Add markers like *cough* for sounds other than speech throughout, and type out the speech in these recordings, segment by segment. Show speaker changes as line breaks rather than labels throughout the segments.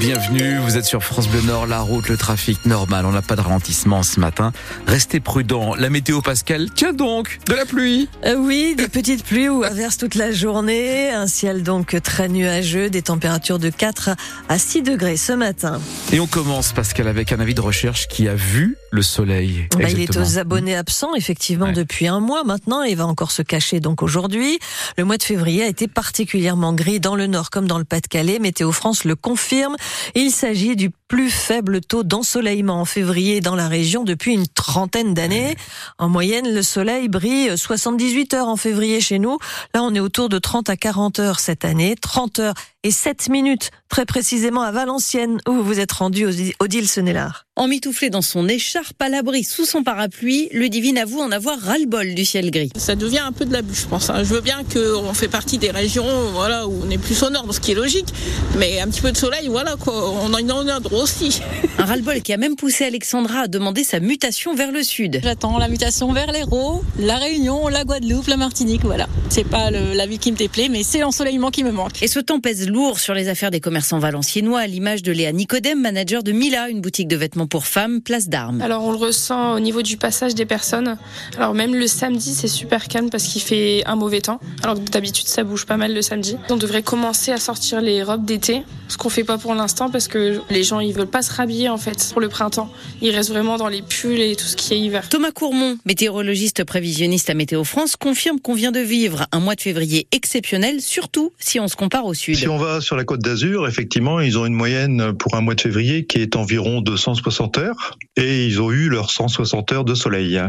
Bienvenue, vous êtes sur France Bleu Nord, la route, le trafic normal, on n'a pas de ralentissement ce matin. Restez prudents, la météo Pascal, tiens donc, de la pluie
euh, Oui, des petites pluies ou averses toute la journée, un ciel donc très nuageux, des températures de 4 à 6 degrés ce matin.
Et on commence Pascal avec un avis de recherche qui a vu le soleil.
Bah, il est aux abonnés absents effectivement depuis un mois maintenant et va encore se cacher donc aujourd'hui. Le mois de février a été particulièrement gris dans le nord comme dans le Pas-de-Calais. Météo France le confirme. Il s'agit du plus faible taux d'ensoleillement en février dans la région depuis une trentaine d'années. En moyenne, le soleil brille 78 heures en février chez nous. Là, on est autour de 30 à 40 heures cette année. 30 heures et 7 minutes, très précisément à Valenciennes, où vous vous êtes rendu, Odile Senelard.
Emmitouflé dans son écharpe à l'abri sous son parapluie, le divine avoue en avoir ras-le-bol du ciel gris.
Ça devient un peu de l'abus, je pense. Hein. Je veux bien qu'on fait partie des régions voilà, où on est plus au nord, ce qui est logique, mais un petit peu de soleil, voilà, quoi. on en a droit aussi. *laughs*
un ras-le-bol qui a même poussé Alexandra à demander sa mutation vers le sud.
J'attends la mutation vers l'Hérault, la Réunion, la Guadeloupe, la Martinique, voilà. C'est pas la vie qui me déplaît, mais c'est l'ensoleillement qui me manque.
Et ce temps pèse lourd sur les affaires des commerçants valenciennois, à l'image de Léa Nicodème, manager de Mila, une boutique de vêtements pour femmes, place d'Armes.
Alors on le ressent au niveau du passage des personnes. Alors même le samedi, c'est super calme parce qu'il fait un mauvais temps. Alors d'habitude, ça bouge pas mal le samedi. On devrait commencer à sortir les robes d'été, ce qu'on fait pas pour l'instant parce que les gens ils veulent pas se rhabiller en fait pour le printemps. Ils restent vraiment dans les pulls et tout ce qui est hiver.
Thomas Courmont, météorologiste prévisionniste à Météo France, confirme qu'on vient de vivre un mois de février exceptionnel, surtout si on se compare au sud.
Si on va sur la côte d'Azur, effectivement, ils ont une moyenne pour un mois de février qui est environ de 160 heures et ils ont eu leurs 160 heures de soleil.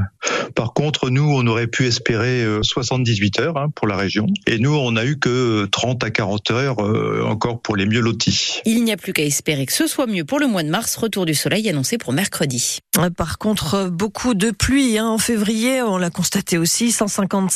Par contre, nous, on aurait pu espérer 78 euh, heures hein, pour la région et nous, on a eu que 30 à 40 heures euh, encore pour les mieux lotis.
Il n'y a plus qu'à espérer que ce soit mieux pour le mois de mars, retour du soleil annoncé pour mercredi.
Par contre, beaucoup de pluie hein, en février, on l'a constaté aussi, 150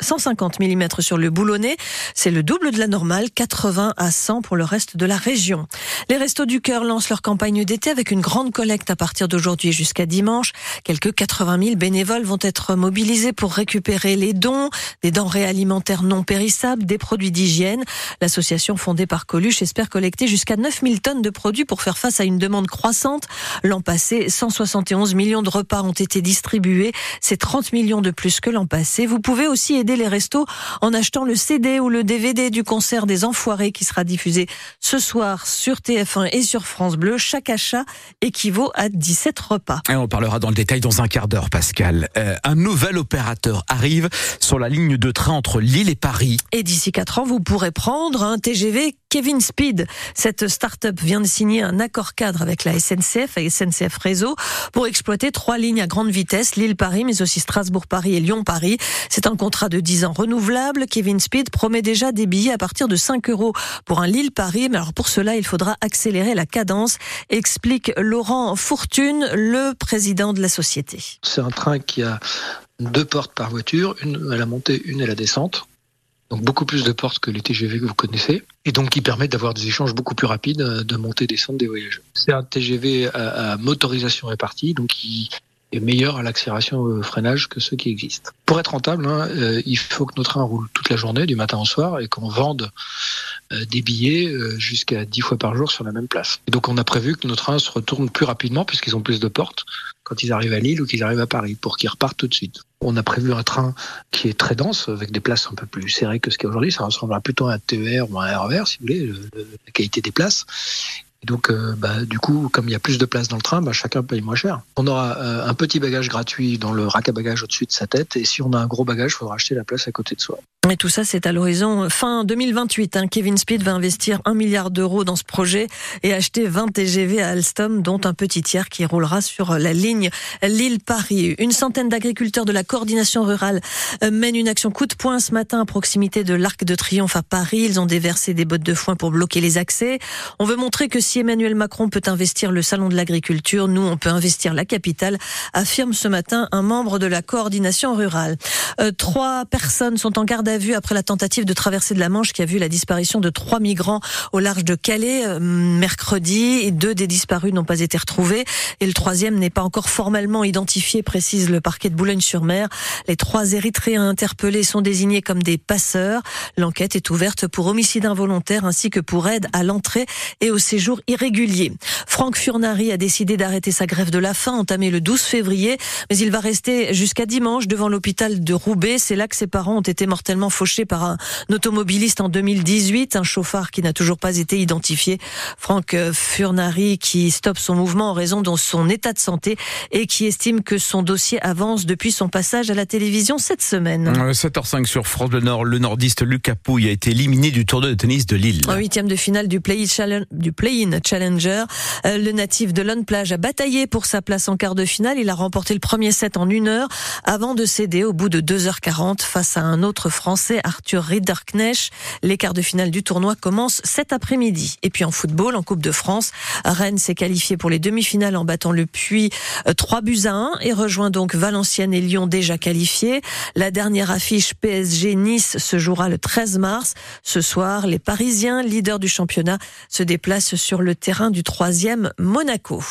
150 mm sur le Boulonnais. C'est le double de la normale, 80 à 100 pour le reste de la région. Les Restos du Cœur lancent leur campagne d'été avec une grande collecte à partir d'aujourd'hui jusqu'à dimanche. Quelques 80 000 bénévoles vont être mobilisés pour récupérer les dons, des denrées alimentaires non périssables, des produits d'hygiène. L'association fondée par Coluche espère collecter jusqu'à 9000 tonnes de produits pour faire face à une demande croissante. L'an passé, 171 millions de repas ont été distribués. C'est 30 millions de plus que l'an passé. Vous pouvez aussi aider les restos en achetant le CD ou le DVD du concert des Enfoirés qui sera diffusé ce soir sur TF1 et sur France Bleu. Chaque achat équivaut à 17 repas.
Et on parlera dans le détail dans un quart d'heure, Pascal. Euh, un nouvel opérateur arrive sur la ligne de train entre Lille et Paris.
Et d'ici 4 ans, vous pourrez prendre un TGV Kevin Speed. Cette start-up vient de signer un accord cadre avec la SNCF et SNCF Réseau pour exploiter trois lignes à grande vitesse, Lille-Paris, mais aussi Strasbourg-Paris et Lyon-Paris. C'est un contrat de 10 ans renouvelable. Kevin Speed promet déjà des billets à partir de 5 euros pour un Lille-Paris. Mais alors pour cela, il faudra accélérer la cadence, explique Laurent Fortune, le président de la société.
C'est un train qui a deux portes par voiture, une à la montée, une à la descente. Donc beaucoup plus de portes que les TGV que vous connaissez. Et donc qui permettent d'avoir des échanges beaucoup plus rapides de montée descente des voyageurs. C'est un TGV à, motorisation répartie, donc qui est meilleur à l'accélération au freinage que ceux qui existent. Pour être rentable, hein, euh, il faut que nos trains roulent toute la journée, du matin au soir, et qu'on vende euh, des billets euh, jusqu'à 10 fois par jour sur la même place. Et donc on a prévu que nos trains se retournent plus rapidement puisqu'ils ont plus de portes quand ils arrivent à Lille ou qu'ils arrivent à Paris pour qu'ils repartent tout de suite. On a prévu un train qui est très dense avec des places un peu plus serrées que ce qu'il y a aujourd'hui. Ça ressemblera plutôt à un TER ou un RER si vous voulez, la qualité des places. Et donc, euh, bah, du coup, comme il y a plus de place dans le train, bah, chacun paye moins cher. On aura euh, un petit bagage gratuit dans le rack à bagages au-dessus de sa tête. Et si on a un gros bagage, il faudra acheter la place à côté de soi.
Et tout ça, c'est à l'horizon fin 2028. Hein. Kevin Speed va investir un milliard d'euros dans ce projet et acheter 20 TGV à Alstom, dont un petit tiers qui roulera sur la ligne Lille-Paris. Une centaine d'agriculteurs de la coordination rurale euh, mènent une action coup de poing ce matin à proximité de l'Arc de Triomphe à Paris. Ils ont déversé des bottes de foin pour bloquer les accès. On veut montrer que si si Emmanuel Macron peut investir le salon de l'agriculture, nous, on peut investir la capitale, affirme ce matin un membre de la coordination rurale. Euh, trois personnes sont en garde à vue après la tentative de traversée de la Manche qui a vu la disparition de trois migrants au large de Calais euh, mercredi. Deux des disparus n'ont pas été retrouvés et le troisième n'est pas encore formellement identifié, précise le parquet de Boulogne-sur-Mer. Les trois Érythréens interpellés sont désignés comme des passeurs. L'enquête est ouverte pour homicide involontaire ainsi que pour aide à l'entrée et au séjour irrégulier. Franck Furnari a décidé d'arrêter sa grève de la faim entamée le 12 février, mais il va rester jusqu'à dimanche devant l'hôpital de Roubaix. C'est là que ses parents ont été mortellement fauchés par un automobiliste en 2018, un chauffard qui n'a toujours pas été identifié. Franck Furnari qui stoppe son mouvement en raison de son état de santé et qui estime que son dossier avance depuis son passage à la télévision cette semaine.
7h05 sur France Bleu Nord, le nordiste Lucas Pouille a été éliminé du tournoi de tennis de Lille.
En huitième de finale du Play-in Challenger, euh, le natif de Lone Plage a bataillé pour sa place en quart de finale. Il a remporté le premier set en une heure avant de céder au bout de 2h40 face à un autre Français, Arthur Ridderknecht. Les quarts de finale du tournoi commencent cet après-midi. Et puis en football, en Coupe de France, Rennes s'est qualifié pour les demi-finales en battant le Puy 3 euh, buts à 1 et rejoint donc Valenciennes et Lyon déjà qualifiés. La dernière affiche PSG-Nice se jouera le 13 mars. Ce soir, les Parisiens, leaders du championnat, se déplacent le terrain du troisième Monaco.